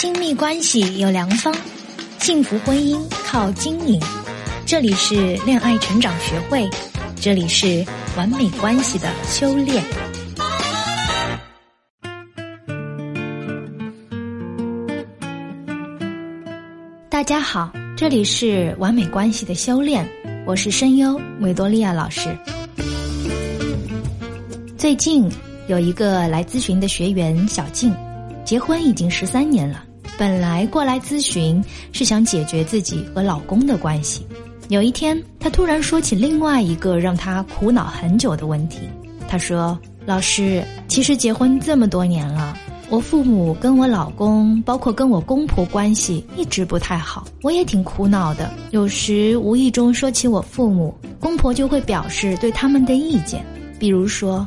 亲密关系有良方，幸福婚姻靠经营。这里是恋爱成长学会，这里是完美关系的修炼。大家好，这里是完美关系的修炼，我是声优维多利亚老师。最近有一个来咨询的学员小静，结婚已经十三年了。本来过来咨询是想解决自己和老公的关系，有一天她突然说起另外一个让她苦恼很久的问题。她说：“老师，其实结婚这么多年了，我父母跟我老公，包括跟我公婆关系一直不太好，我也挺苦恼的。有时无意中说起我父母，公婆就会表示对他们的意见，比如说。”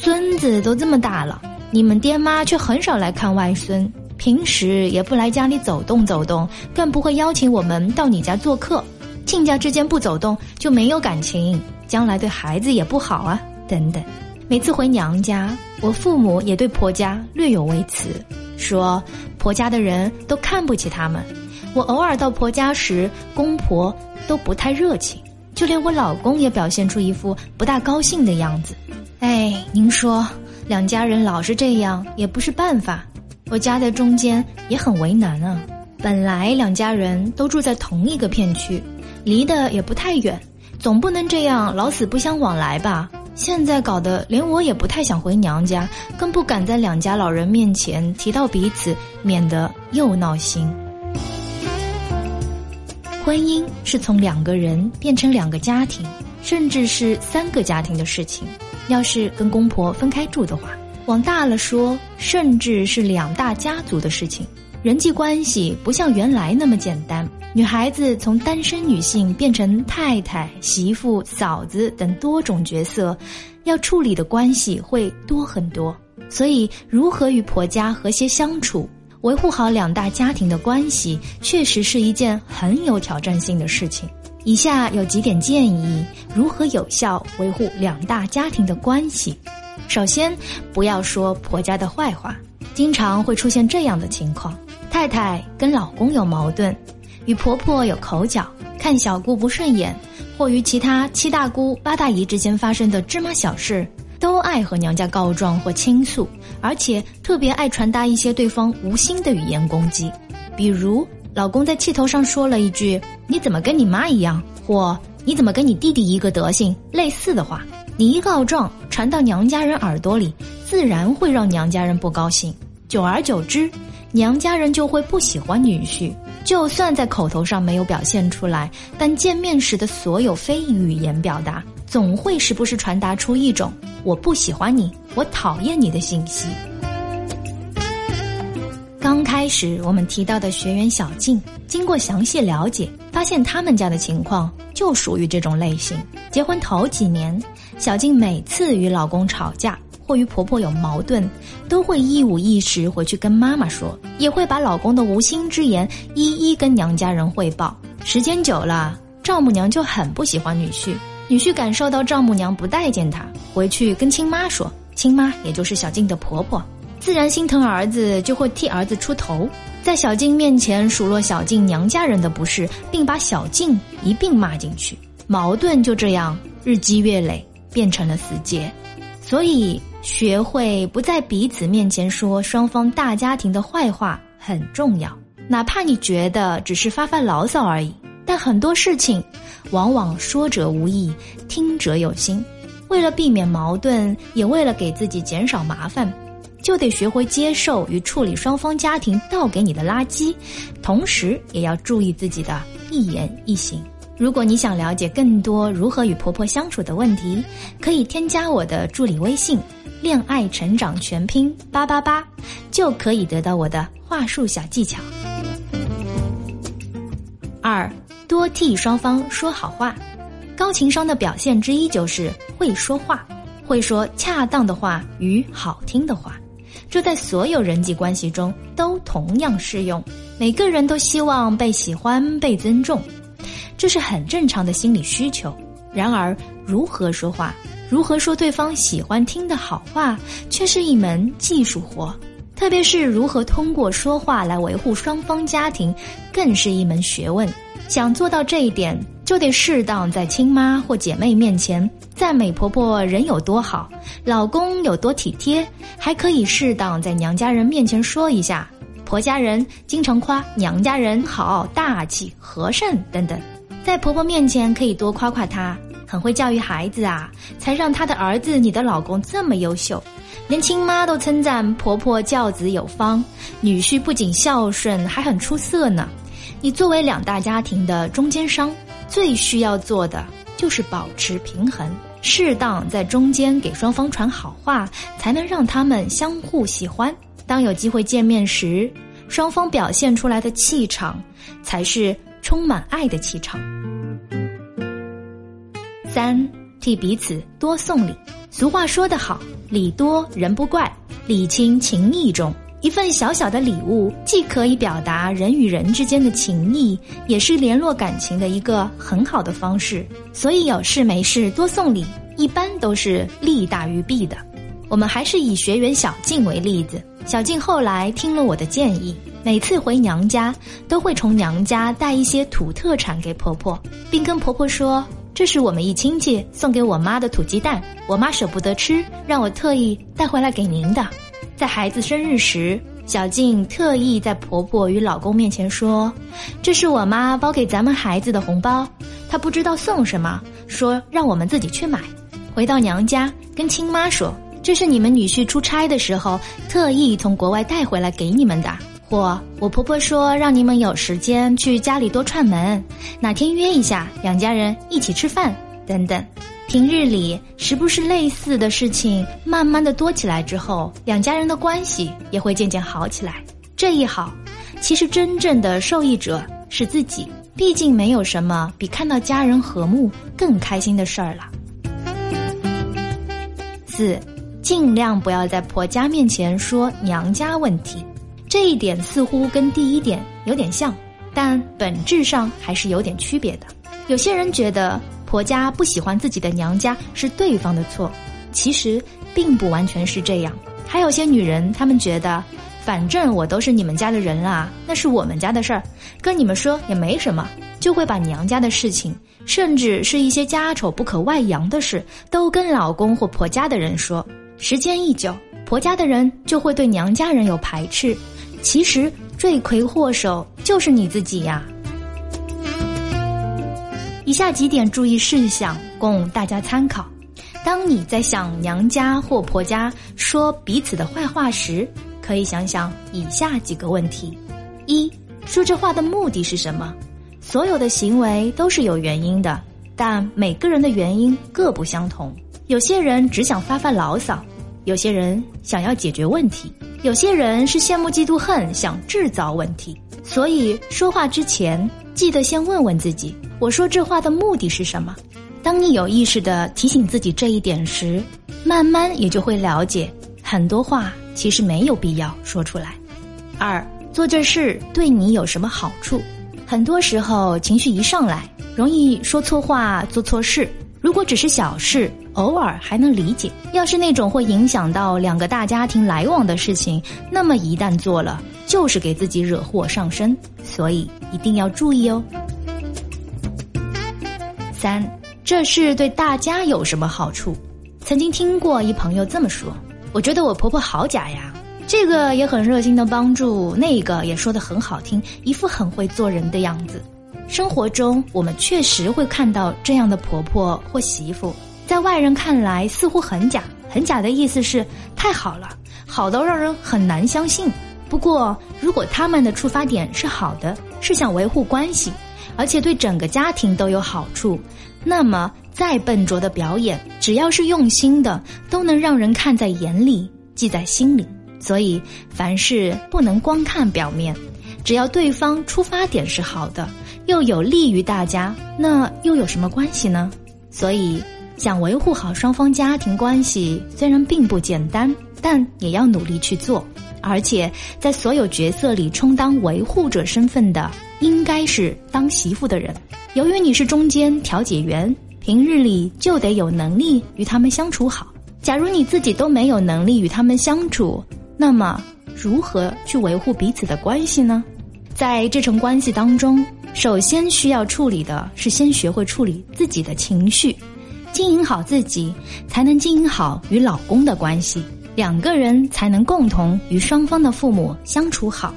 孙子都这么大了，你们爹妈却很少来看外孙，平时也不来家里走动走动，更不会邀请我们到你家做客。亲家之间不走动就没有感情，将来对孩子也不好啊。等等，每次回娘家，我父母也对婆家略有微词，说婆家的人都看不起他们。我偶尔到婆家时，公婆都不太热情，就连我老公也表现出一副不大高兴的样子。哎，您说，两家人老是这样也不是办法。我夹在中间也很为难啊。本来两家人都住在同一个片区，离得也不太远，总不能这样老死不相往来吧？现在搞得连我也不太想回娘家，更不敢在两家老人面前提到彼此，免得又闹心。婚姻是从两个人变成两个家庭，甚至是三个家庭的事情。要是跟公婆分开住的话，往大了说，甚至是两大家族的事情。人际关系不像原来那么简单，女孩子从单身女性变成太太、媳妇、嫂子等多种角色，要处理的关系会多很多。所以，如何与婆家和谐相处，维护好两大家庭的关系，确实是一件很有挑战性的事情。以下有几点建议，如何有效维护两大家庭的关系。首先，不要说婆家的坏话。经常会出现这样的情况：太太跟老公有矛盾，与婆婆有口角，看小姑不顺眼，或与其他七大姑八大姨之间发生的芝麻小事，都爱和娘家告状或倾诉，而且特别爱传达一些对方无心的语言攻击，比如。老公在气头上说了一句：“你怎么跟你妈一样？”或“你怎么跟你弟弟一个德行？”类似的话，你一告状传到娘家人耳朵里，自然会让娘家人不高兴。久而久之，娘家人就会不喜欢女婿。就算在口头上没有表现出来，但见面时的所有非语言表达，总会时不时传达出一种“我不喜欢你，我讨厌你”的信息。开始我们提到的学员小静，经过详细了解，发现他们家的情况就属于这种类型。结婚头几年，小静每次与老公吵架或与婆婆有矛盾，都会一五一十回去跟妈妈说，也会把老公的无心之言一一跟娘家人汇报。时间久了，丈母娘就很不喜欢女婿，女婿感受到丈母娘不待见他，回去跟亲妈说，亲妈也就是小静的婆婆。自然心疼儿子，就会替儿子出头，在小静面前数落小静娘家人的不是，并把小静一并骂进去，矛盾就这样日积月累，变成了死结。所以，学会不在彼此面前说双方大家庭的坏话很重要，哪怕你觉得只是发发牢骚而已，但很多事情，往往说者无意，听者有心。为了避免矛盾，也为了给自己减少麻烦。就得学会接受与处理双方家庭倒给你的垃圾，同时也要注意自己的一言一行。如果你想了解更多如何与婆婆相处的问题，可以添加我的助理微信“恋爱成长全拼八八八”，就可以得到我的话术小技巧。二，多替双方说好话。高情商的表现之一就是会说话，会说恰当的话与好听的话。这在所有人际关系中都同样适用。每个人都希望被喜欢、被尊重，这是很正常的心理需求。然而，如何说话，如何说对方喜欢听的好话，却是一门技术活。特别是如何通过说话来维护双方家庭，更是一门学问。想做到这一点，就得适当在亲妈或姐妹面前赞美婆婆人有多好，老公有多体贴，还可以适当在娘家人面前说一下，婆家人经常夸娘家人好、大气、和善等等。在婆婆面前可以多夸夸她，很会教育孩子啊，才让她的儿子你的老公这么优秀。连亲妈都称赞婆婆教子有方，女婿不仅孝顺，还很出色呢。你作为两大家庭的中间商，最需要做的就是保持平衡，适当在中间给双方传好话，才能让他们相互喜欢。当有机会见面时，双方表现出来的气场，才是充满爱的气场。三，替彼此多送礼。俗话说得好。礼多人不怪，礼轻情意重。一份小小的礼物，既可以表达人与人之间的情谊，也是联络感情的一个很好的方式。所以有事没事多送礼，一般都是利大于弊的。我们还是以学员小静为例子。小静后来听了我的建议，每次回娘家都会从娘家带一些土特产给婆婆，并跟婆婆说。这是我们一亲戚送给我妈的土鸡蛋，我妈舍不得吃，让我特意带回来给您的。在孩子生日时，小静特意在婆婆与老公面前说：“这是我妈包给咱们孩子的红包，她不知道送什么，说让我们自己去买。”回到娘家，跟亲妈说：“这是你们女婿出差的时候特意从国外带回来给你们的。”或我婆婆说让你们有时间去家里多串门，哪天约一下，两家人一起吃饭等等。平日里时不时类似的事情，慢慢的多起来之后，两家人的关系也会渐渐好起来。这一好，其实真正的受益者是自己，毕竟没有什么比看到家人和睦更开心的事儿了。四，尽量不要在婆家面前说娘家问题。这一点似乎跟第一点有点像，但本质上还是有点区别的。有些人觉得婆家不喜欢自己的娘家是对方的错，其实并不完全是这样。还有些女人，她们觉得反正我都是你们家的人啦，那是我们家的事儿，跟你们说也没什么，就会把娘家的事情，甚至是一些家丑不可外扬的事，都跟老公或婆家的人说。时间一久，婆家的人就会对娘家人有排斥。其实罪魁祸首就是你自己呀。以下几点注意事项供大家参考：当你在想娘家或婆家说彼此的坏话时，可以想想以下几个问题：一，说这话的目的是什么？所有的行为都是有原因的，但每个人的原因各不相同。有些人只想发发牢骚，有些人想要解决问题。有些人是羡慕嫉妒恨，想制造问题，所以说话之前记得先问问自己：我说这话的目的是什么？当你有意识的提醒自己这一点时，慢慢也就会了解，很多话其实没有必要说出来。二，做这事对你有什么好处？很多时候情绪一上来，容易说错话、做错事。如果只是小事，偶尔还能理解；要是那种会影响到两个大家庭来往的事情，那么一旦做了，就是给自己惹祸上身。所以一定要注意哦。三，这事对大家有什么好处？曾经听过一朋友这么说：“我觉得我婆婆好假呀，这个也很热心的帮助，那个也说的很好听，一副很会做人的样子。”生活中，我们确实会看到这样的婆婆或媳妇，在外人看来似乎很假。很假的意思是太好了，好到让人很难相信。不过，如果他们的出发点是好的，是想维护关系，而且对整个家庭都有好处，那么再笨拙的表演，只要是用心的，都能让人看在眼里，记在心里。所以，凡事不能光看表面，只要对方出发点是好的。又有利于大家，那又有什么关系呢？所以，想维护好双方家庭关系，虽然并不简单，但也要努力去做。而且，在所有角色里充当维护者身份的，应该是当媳妇的人。由于你是中间调解员，平日里就得有能力与他们相处好。假如你自己都没有能力与他们相处，那么如何去维护彼此的关系呢？在这层关系当中，首先需要处理的是先学会处理自己的情绪，经营好自己，才能经营好与老公的关系，两个人才能共同与双方的父母相处好。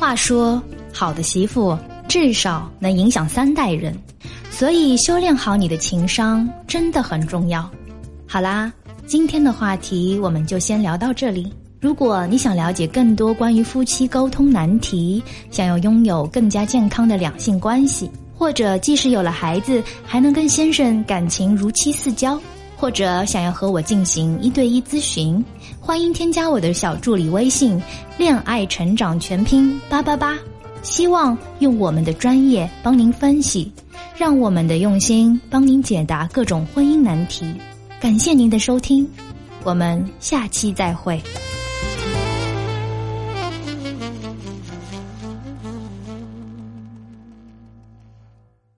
话说，好的媳妇至少能影响三代人，所以修炼好你的情商真的很重要。好啦，今天的话题我们就先聊到这里。如果你想了解更多关于夫妻沟通难题，想要拥有更加健康的两性关系，或者即使有了孩子还能跟先生感情如漆似胶，或者想要和我进行一对一咨询。欢迎添加我的小助理微信“恋爱成长全拼八八八”，希望用我们的专业帮您分析，让我们的用心帮您解答各种婚姻难题。感谢您的收听，我们下期再会。